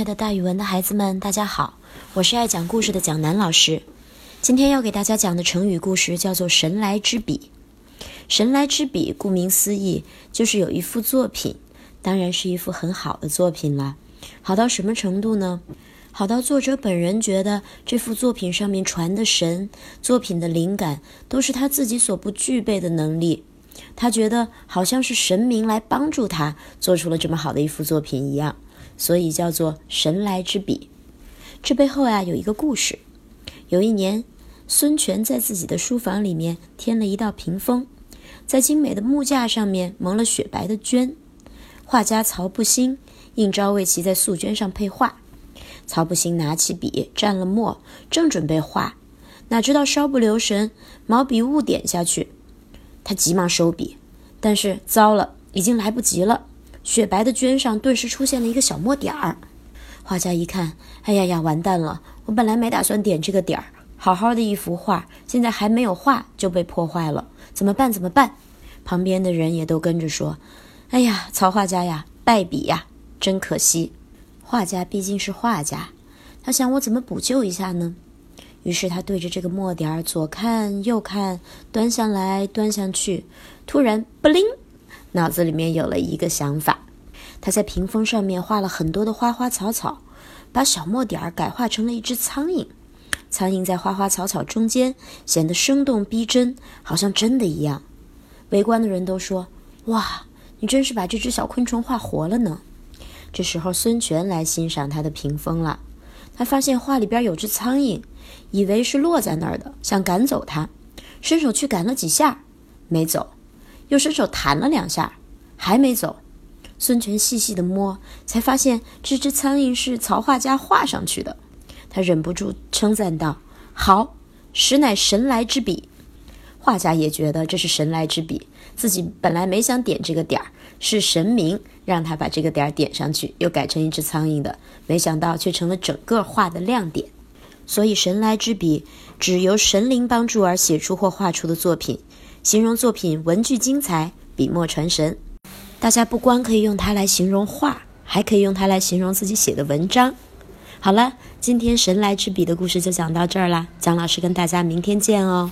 爱的大语文的孩子们，大家好，我是爱讲故事的蒋楠老师。今天要给大家讲的成语故事叫做“神来之笔”。神来之笔，顾名思义，就是有一幅作品，当然是一幅很好的作品了。好到什么程度呢？好到作者本人觉得这幅作品上面传的神，作品的灵感都是他自己所不具备的能力。他觉得好像是神明来帮助他做出了这么好的一幅作品一样。所以叫做神来之笔。这背后呀有一个故事。有一年，孙权在自己的书房里面添了一道屏风，在精美的木架上面蒙了雪白的绢。画家曹不兴应召为其在素绢上配画。曹不兴拿起笔蘸了墨，正准备画，哪知道稍不留神，毛笔误点下去。他急忙收笔，但是糟了，已经来不及了。雪白的绢上顿时出现了一个小墨点儿，画家一看，哎呀呀，完蛋了！我本来没打算点这个点儿，好好的一幅画，现在还没有画就被破坏了，怎么办？怎么办？旁边的人也都跟着说：“哎呀，曹画家呀，败笔呀，真可惜。”画家毕竟是画家，他想我怎么补救一下呢？于是他对着这个墨点儿左看右看，端详来端详去，突然不灵。脑子里面有了一个想法，他在屏风上面画了很多的花花草草，把小墨点儿改画成了一只苍蝇。苍蝇在花花草草中间显得生动逼真，好像真的一样。围观的人都说：“哇，你真是把这只小昆虫画活了呢。”这时候，孙权来欣赏他的屏风了。他发现画里边有只苍蝇，以为是落在那儿的，想赶走它，伸手去赶了几下，没走。又伸手弹了两下，还没走。孙权细细的摸，才发现这只苍蝇是曹画家画上去的。他忍不住称赞道：“好，实乃神来之笔。”画家也觉得这是神来之笔，自己本来没想点这个点儿，是神明让他把这个点儿点上去，又改成一只苍蝇的，没想到却成了整个画的亮点。所以，神来之笔指由神灵帮助而写出或画出的作品。形容作品文具精彩，笔墨传神。大家不光可以用它来形容画，还可以用它来形容自己写的文章。好了，今天神来之笔的故事就讲到这儿啦。蒋老师跟大家明天见哦。